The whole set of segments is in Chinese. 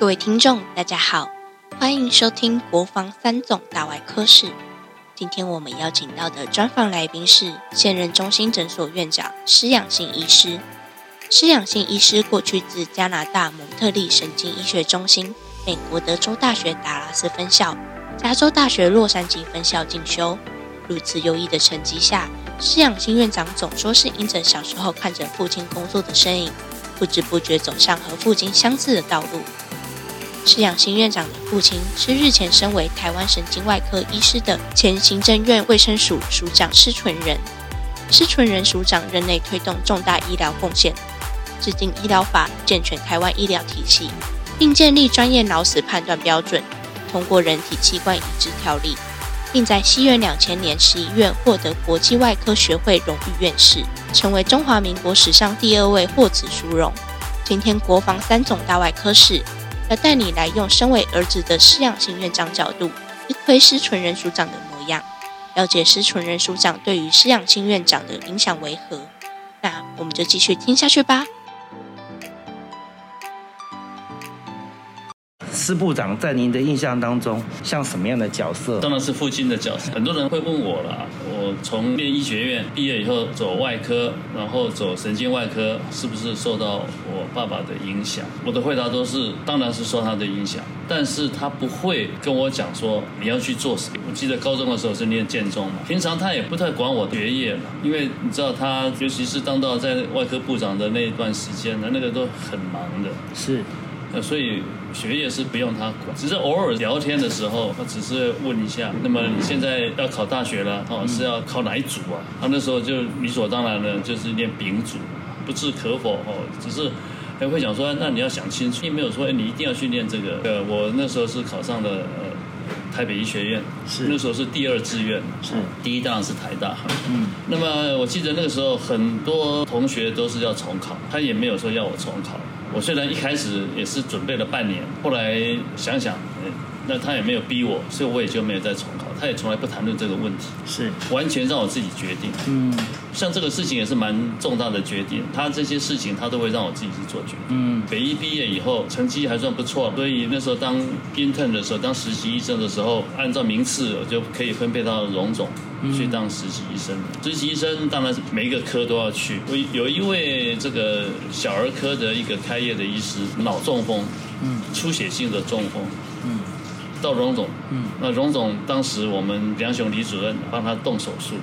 各位听众，大家好，欢迎收听国防三总大外科室。今天我们邀请到的专访来宾是现任中心诊所院长施养性医师。施养性医师过去自加拿大蒙特利神经医学中心、美国德州大学达拉斯分校、加州大学洛杉矶分校进修。如此优异的成绩下，施养性院长总说是因着小时候看着父亲工作的身影，不知不觉走上和父亲相似的道路。施养新院长的父亲是日前身为台湾神经外科医师的前行政院卫生署署长施纯仁。施纯仁署长任内推动重大医疗贡献，制定医疗法，健全台湾医疗体系，并建立专业脑死判断标准，通过人体器官移植条例，并在西元两千年十一月获得国际外科学会荣誉院士，成为中华民国史上第二位获此殊荣。今天国防三总大外科室。要带你来用身为儿子的施养新院长角度，一窥施纯人署长的模样，了解施纯人署长对于施养新院长的影响为何。那我们就继续听下去吧。施部长在您的印象当中像什么样的角色？当然是父亲的角色。很多人会问我了，我从念医学院毕业以后走外科，然后走神经外科，是不是受到我爸爸的影响？我的回答都是，当然是受他的影响。但是他不会跟我讲说你要去做什么。我记得高中的时候是念建中嘛，平常他也不太管我学业嘛，因为你知道他，尤其是当到在外科部长的那一段时间呢，那个都很忙的。是。呃，所以学业是不用他管，只是偶尔聊天的时候，他只是问一下。那么你现在要考大学了，哦，是要考哪一组啊？他那时候就理所当然的，就是念丙组，不置可否哦。只是还会想说，那你要想清楚，并没有说你一定要去念这个。呃，我那时候是考上了呃台北医学院，是那时候是第二志愿，是第一当然是台大。嗯，那么我记得那个时候很多同学都是要重考，他也没有说要我重考。我虽然一开始也是准备了半年，后来想想，那他也没有逼我，所以我也就没有再重考。他也从来不谈论这个问题，是完全让我自己决定。嗯，像这个事情也是蛮重大的决定，他这些事情他都会让我自己去做决定。嗯，北医毕业以后成绩还算不错，所以那时候当 intern 的时候，当实习医生的时候，按照名次我就可以分配到荣总去当实习医生。实习医生当然是每一个科都要去。我有一位这个小儿科的一个开业的医师，脑中风，嗯，出血性的中风，嗯。到荣总，嗯，那荣总当时我们梁雄李主任帮他动手术，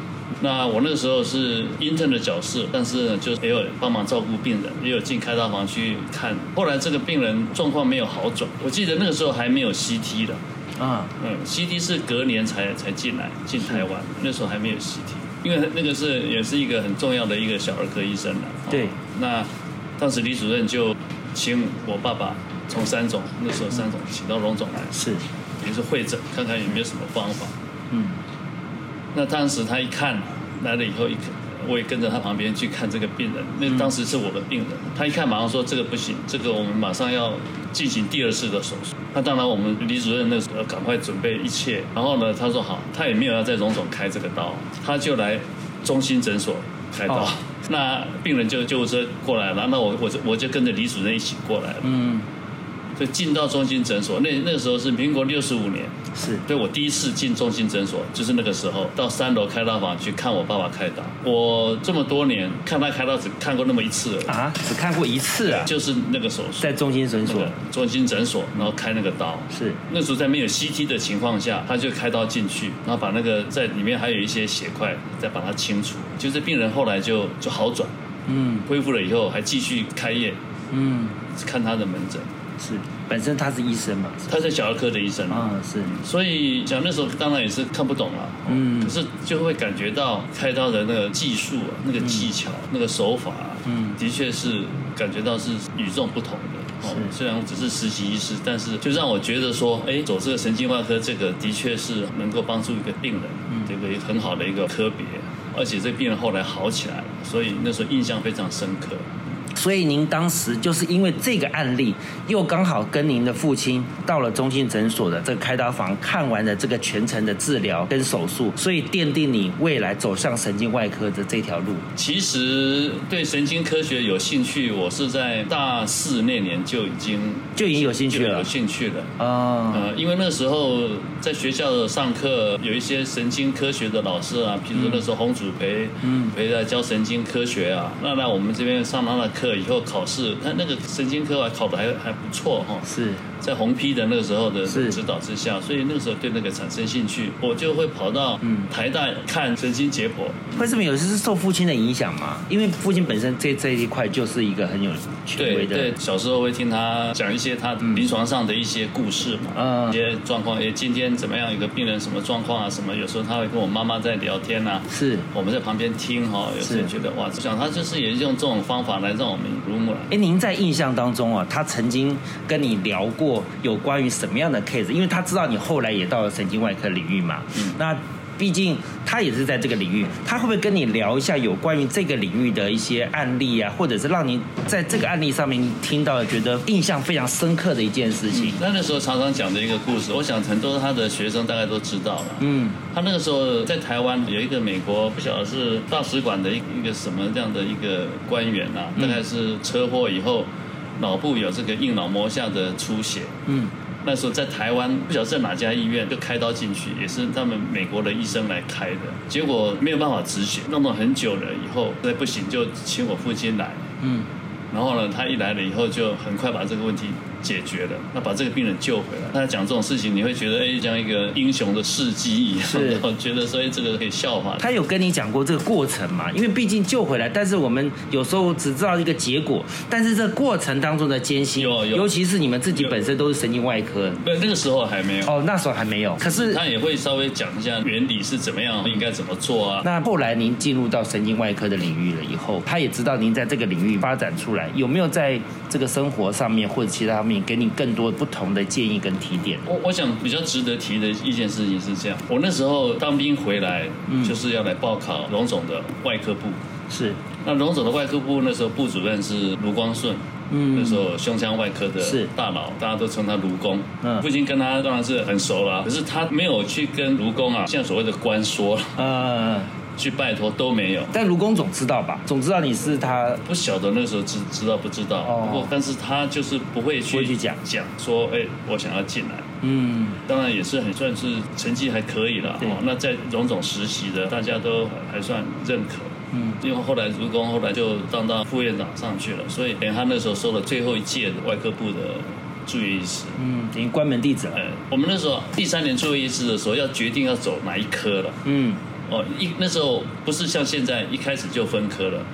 那我那个时候是 intern 的角色，但是就也有帮忙照顾病人，也有进开刀房去看。后来这个病人状况没有好转，我记得那个时候还没有 CT 的，啊，嗯，CT 是隔年才才进来进台湾，那时候还没有 CT，因为那个是也是一个很重要的一个小儿科医生了。对，那当时李主任就请我爸爸从三总那时候三总请到荣总来，是。也是会诊，看看有没有什么方法。嗯，那当时他一看来了以后，一我也跟着他旁边去看这个病人。那当时是我的病人，他一看马上说这个不行，这个我们马上要进行第二次的手术。那当然我们李主任那时候赶快准备一切。然后呢，他说好，他也没有要在荣总开这个刀，他就来中心诊所开刀。那病人就救护车过来了，那我我就我就跟着李主任一起过来了。嗯。就进到中心诊所，那那个时候是民国六十五年，是。对我第一次进中心诊所，就是那个时候到三楼开刀房去看我爸爸开刀。我这么多年看他开刀只看过那么一次啊，只看过一次啊，就是那个手术在中心诊所，中心诊所，然后开那个刀，是。那时候在没有 CT 的情况下，他就开刀进去，然后把那个在里面还有一些血块，再把它清除，就是病人后来就就好转，嗯，恢复了以后还继续开业，嗯，看他的门诊。是，本身他是医生嘛，他是小儿科的医生。啊，是，所以讲那时候当然也是看不懂了，嗯，可是就会感觉到开刀的那个技术啊，那个技巧，那个手法，嗯，的确是感觉到是与众不同的，哦，虽然我只是实习医师，但是就让我觉得说，哎，走这个神经外科这个的确是能够帮助一个病人，嗯，这个很好的一个科别，而且这个病人后来好起来了，所以那时候印象非常深刻。所以您当时就是因为这个案例，又刚好跟您的父亲到了中心诊所的这个开刀房看完了这个全程的治疗跟手术，所以奠定你未来走向神经外科的这条路。其实对神经科学有兴趣，我是在大四那年就已经就已经有兴趣了，有兴趣了啊。呃，因为那时候在学校上课，有一些神经科学的老师啊，比如说那时候洪祖培，嗯，培在教神经科学啊，那来我们这边上他的课以后考试，他那个神经科还考的还还不错哈。是。在红批的那个时候的指导之下，所以那个时候对那个产生兴趣，我就会跑到台大看神经解剖。为什么有些是受父亲的影响嘛？因为父亲本身这这一块就是一个很有权威的。对，小时候会听他讲一些他临床上的一些故事嘛，嗯，一些状况。哎，今天怎么样？一个病人什么状况啊？什么？有时候他会跟我妈妈在聊天呐。是，我们在旁边听哈，有时候觉得哇，想他就是也用这种方法来让我哎，您在印象当中啊，他曾经跟你聊过。有关于什么样的 case？因为他知道你后来也到了神经外科领域嘛，嗯，那毕竟他也是在这个领域，他会不会跟你聊一下有关于这个领域的一些案例啊，或者是让你在这个案例上面听到觉得印象非常深刻的一件事情？那那时候常常讲的一个故事，我想很多他的学生大概都知道了。嗯，他那个时候在台湾有一个美国不晓得是大使馆的一一个什么这样的一个官员啊，大概是车祸以后。脑部有这个硬脑膜下的出血，嗯，那时候在台湾不晓得在哪家医院就开刀进去，也是他们美国的医生来开的，结果没有办法止血，弄了很久了以后，再不行就请我父亲来，嗯，然后呢，他一来了以后就很快把这个问题。解决了，那把这个病人救回来。他讲这种事情，你会觉得哎，像一个英雄的事迹一样，是觉得所以这个可以笑话。他有跟你讲过这个过程嘛？因为毕竟救回来，但是我们有时候只知道一个结果，但是这过程当中的艰辛，有有，尤其是你们自己本身都是神经外科，对，那个时候还没有哦，那时候还没有。可是他也会稍微讲一下原理是怎么样，应该怎么做啊？那后来您进入到神经外科的领域了以后，他也知道您在这个领域发展出来，有没有在这个生活上面或者其他方面给你更多？不同的建议跟提点，我我想比较值得提的一件事情是这样，我那时候当兵回来，就是要来报考龙总的外科部，是，那龙总的外科部那时候部主任是卢光顺，嗯，那时候胸腔外科的大佬，大家都称他卢工，嗯，父亲跟他当然是很熟了，可是他没有去跟卢工啊，像所谓的官说，嗯。去拜托都没有，但卢工总知道吧？总知道你是他，不晓得那个时候知知道不知道。不过，但是他就是不会去去讲讲说，哎，我想要进来。嗯，当然也是很算是成绩还可以了。哦，那在荣总实习的，大家都还算认可。嗯，因为后来卢工后来就当到副院长上去了，所以连他那时候收了最后一届的外科部的住院医师。嗯，已经关门弟子了。我们那时候第三年住院医师的时候，要决定要走哪一科了。嗯。哦，一那时候不是像现在一开始就分科了，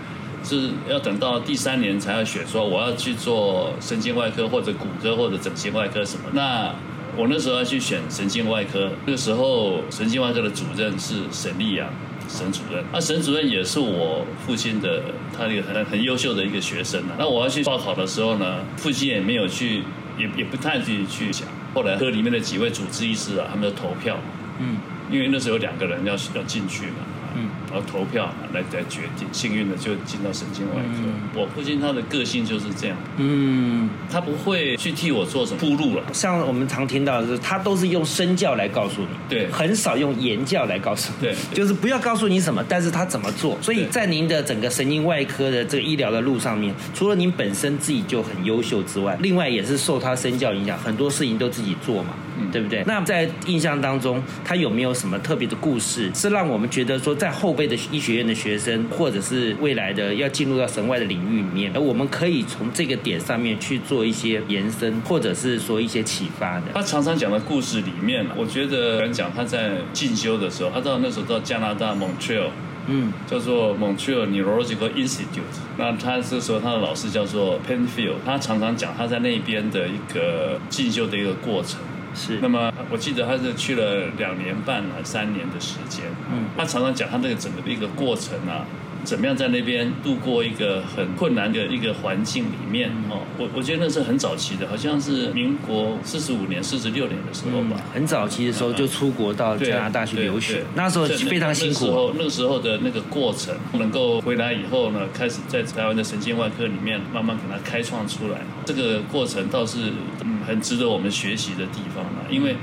是要等到第三年才要选，说我要去做神经外科或者骨科或者整形外科什么。那我那时候要去选神经外科，那个时候神经外科的主任是沈立阳，沈主任。那沈主任也是我父亲的，他一个很很优秀的一个学生啊。那我要去报考的时候呢，父亲也没有去，也也不太去去想。后来科里面的几位主治医师啊，他们投票，嗯。因为那时候有两个人要要进去嘛。嗯，然后投票来来决定，幸运的就进到神经外科。我父亲他的个性就是这样，嗯，他不会去替我做什么铺路了。像我们常听到的是，他都是用身教来告诉你，对，很少用言教来告诉你，对，就是不要告诉你什么，但是他怎么做。所以在您的整个神经外科的这个医疗的路上面，除了您本身自己就很优秀之外，另外也是受他身教影响，很多事情都自己做嘛，对不对？那在印象当中，他有没有什么特别的故事，是让我们觉得说？在后辈的医学院的学生，或者是未来的要进入到神外的领域里面，而我们可以从这个点上面去做一些延伸，或者是说一些启发的。他常常讲的故事里面，我觉得敢讲他在进修的时候，他到那时候到加拿大 Montreal，嗯，叫做 Montreal Neurological Institute。那他这时候他的老师叫做 Penfield，他常常讲他在那边的一个进修的一个过程。是，那么我记得他是去了两年半了，三年的时间。嗯，他常常讲他那个整个的一个过程啊，怎么样在那边度过一个很困难的一个环境里面哦。我我觉得那是很早期的，好像是民国四十五年、四十六年的时候吧。很早期的时候就出国到加拿大去留学，那时候非常辛苦。那个时候的那个过程，能够回来以后呢，开始在台湾的神经外科里面慢慢给它开创出来，这个过程倒是嗯很值得我们学习的地方了，因为。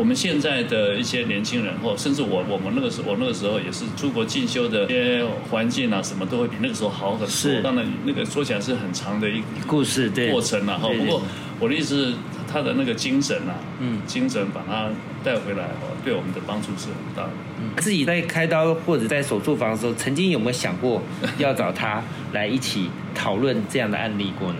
我们现在的一些年轻人，或甚至我，我们那个时候，我那个时候也是出国进修的，一些环境啊，什么都会比那个时候好很多。是，当然那个说起来是很长的一故事，对过程啊。哈，不过我的意思是，他的那个精神啊，嗯，精神把他带回来，哦，对我们的帮助是很大的。自己在开刀或者在手术房的时候，曾经有没有想过要找他 来一起讨论这样的案例过呢？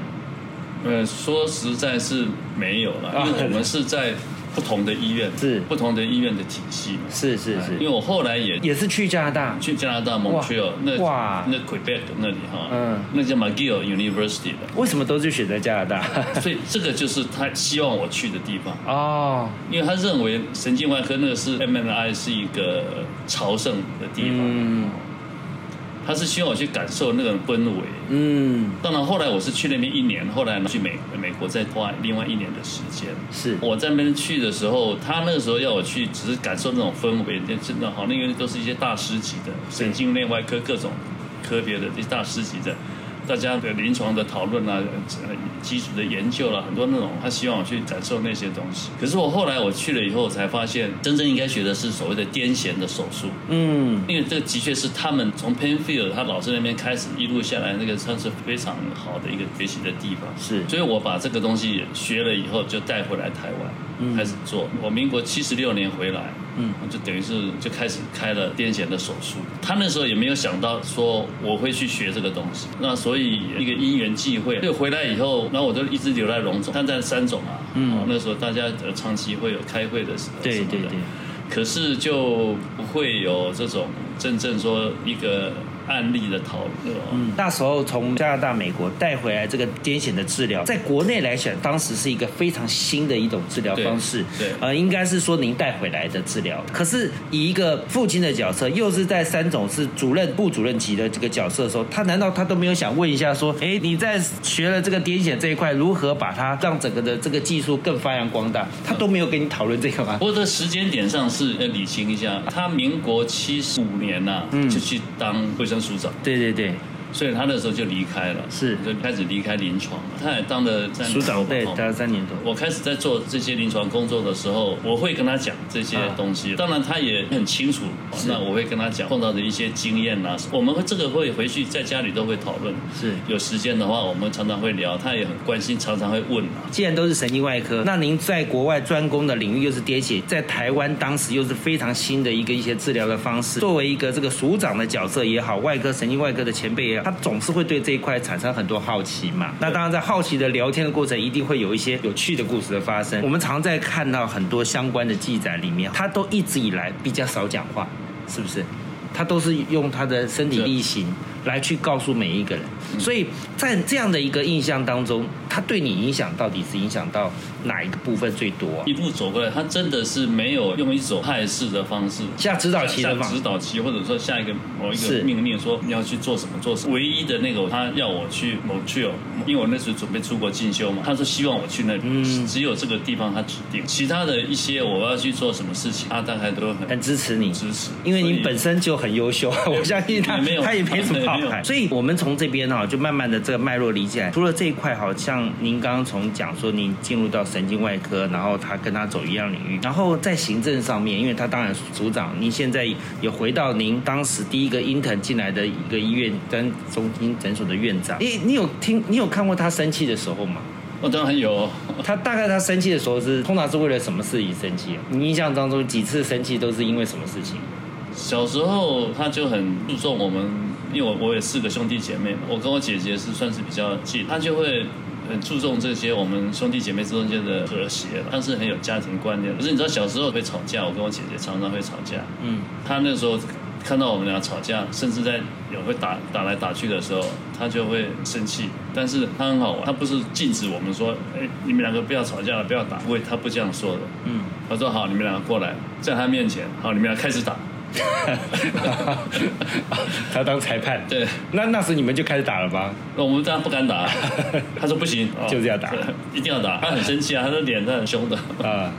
呃，说实在是没有了，因为我们是在。不同的医院是不同的医院的体系，是是是。因为我后来也也是去加拿大，去加拿大 Montreal 那哇那 Quebec 那里哈，嗯，那叫 McGill University 的。为什么都是选择加拿大？所以这个就是他希望我去的地方哦。因为他认为神经外科那个是 MNI 是一个朝圣的地方。嗯。他是希望我去感受那种氛围，嗯，当然后来我是去那边一年，后来呢去美美国再花另外一年的时间。是我在那边去的时候，他那个时候要我去，只是感受那种氛围，那真的好，那个都是一些大师级的神经内外科各种科别的这些大师级的。大家的临床的讨论啊，基础的研究了很多那种，他希望我去感受那些东西。可是我后来我去了以后，才发现真正应该学的是所谓的癫痫的手术。嗯，因为这个的确是他们从 Painfield 他老师那边开始一路下来，那个算是非常好的一个学习的地方。是，所以我把这个东西学了以后，就带回来台湾，开始做。我民国七十六年回来。嗯，就等于是就开始开了癫痫的手术。他那时候也没有想到说我会去学这个东西。那所以一个因缘际会，就回来以后，然后我就一直留在龙总，他在三总啊。嗯，那时候大家长期会有开会的时候，对对对。可是就不会有这种真正说一个。案例的讨论。嗯，那时候从加拿大、美国带回来这个癫痫的治疗，在国内来讲，当时是一个非常新的一种治疗方式。对，呃，应该是说您带回来的治疗。可是以一个父亲的角色，又是在三种是主任、部主任级的这个角色的时候，他难道他都没有想问一下说，哎，你在学了这个癫痫这一块，如何把它让整个的这个技术更发扬光大？他都没有跟你讨论这个吗？不过这时间点上是要理清一下，他民国七十五年呐，就去当卫生。对对对。所以他那时候就离开了，是就开始离开临床了。他也当了署长，对，当了三年多。我开始在做这些临床工作的时候，我会跟他讲这些东西。当然，他也很清楚。那我会跟他讲碰到的一些经验啊，我们会这个会回去在家里都会讨论。是有时间的话，我们常常会聊。他也很关心，常常会问啊。既然都是神经外科，那您在国外专攻的领域又是癫痫，在台湾当时又是非常新的一个一些治疗的方式。作为一个这个署长的角色也好，外科神经外科的前辈也好，他总是会对。这一块产生很多好奇嘛？那当然，在好奇的聊天的过程，一定会有一些有趣的故事的发生。我们常在看到很多相关的记载里面，他都一直以来比较少讲话，是不是？他都是用他的身体力行。来去告诉每一个人，所以在这样的一个印象当中，他对你影响到底是影响到哪一个部分最多？一路走过来，他真的是没有用一种派式的方式下指导期的嘛？指导期，或者说下一个某一个命令说你要去做什么做什么。唯一的那个他要我去 Montreal，因为我那时候准备出国进修嘛，他说希望我去那里，嗯，只有这个地方他指定，其他的一些我要去做什么事情，他大概都很很支持你，支持，因为你本身就很优秀，我相信他 没有他也没什么。所以，我们从这边哈，就慢慢的这个脉络理解。除了这一块，好像您刚刚从讲说您进入到神经外科，然后他跟他走一样领域，然后在行政上面，因为他当然组长，您现在也回到您当时第一个 intern 进来的一个医院跟中心诊所的院长。你，你有听，你有看过他生气的时候吗？我当然有。他大概他生气的时候是通常是为了什么事情生气？你印象当中几次生气都是因为什么事情？小时候他就很注重我们。因为我我有四个兄弟姐妹嘛，我跟我姐姐是算是比较近，他就会很注重这些我们兄弟姐妹之间的和谐，但是很有家庭观念。可是你知道小时候会吵架，我跟我姐姐常常会吵架。嗯，她那时候看到我们俩吵架，甚至在有会打打来打去的时候，他就会生气。但是他很好玩，他不是禁止我们说，哎，你们两个不要吵架了，不要打。不会，他不这样说的。嗯，他说好，你们两个过来，在他面前，好，你们俩开始打。他当裁判，对，那那时你们就开始打了吧？那我们当然不敢打，他说不行，就这样打，一定要打。他很生气啊，他的脸他很凶的啊，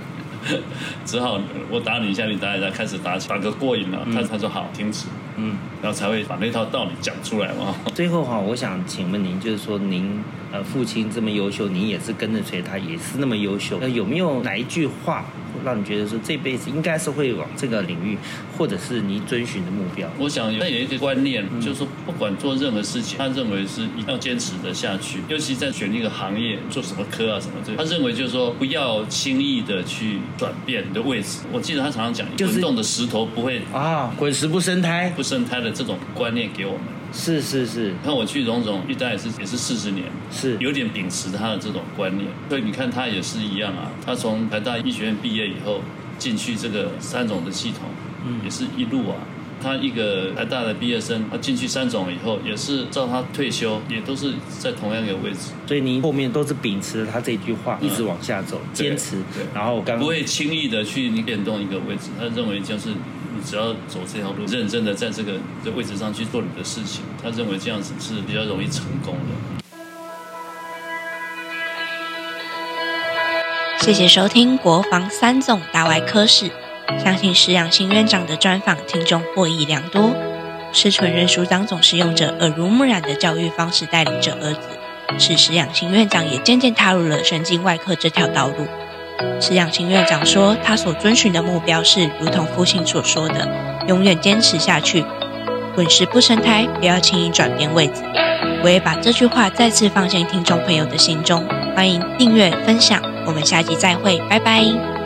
只好我打你一下，你打一下，开始打起，打个过瘾了。他他说好，停止，嗯，然后才会把那套道理讲出来嘛。最后哈，我想请问您，就是说您呃父亲这么优秀，您也是跟着随他，也是那么优秀，那有没有哪一句话？让你觉得说这辈子应该是会往这个领域，或者是你遵循的目标。我想他有一个观念，就是说不管做任何事情，他认为是一定要坚持的下去。尤其在选一个行业，做什么科啊什么这，他认为就是说不要轻易的去转变你的位置。我记得他常常讲，滚动的石头不会啊，滚石不生胎，不生胎的这种观念给我们。是是是，看我去荣总，一待也是也是四十年，是有点秉持他的这种观念。所以你看他也是一样啊，他从台大医学院毕业以后进去这个三种的系统，嗯，也是一路啊。他一个台大的毕业生，他进去三种以后，也是照他退休，也都是在同样一个位置。所以您后面都是秉持他这句话，一直往下走，坚持。对，然后刚不会轻易的去你变动一个位置。他认为就是。只要走这条路，认真的在这个这位置上去做你的事情，他认为这样子是比较容易成功的。谢谢收听国防三总大外科室，相信石养新院长的专访听众获益良多。施纯任署长总是用着耳濡目染的教育方式带领着儿子，使石养新院长也渐渐踏入了神经外科这条道路。饲养清院长说：“他所遵循的目标是，如同父亲所说的，永远坚持下去，滚石不生胎，不要轻易转变位置。”我也把这句话再次放进听众朋友的心中。欢迎订阅分享，我们下集再会，拜拜。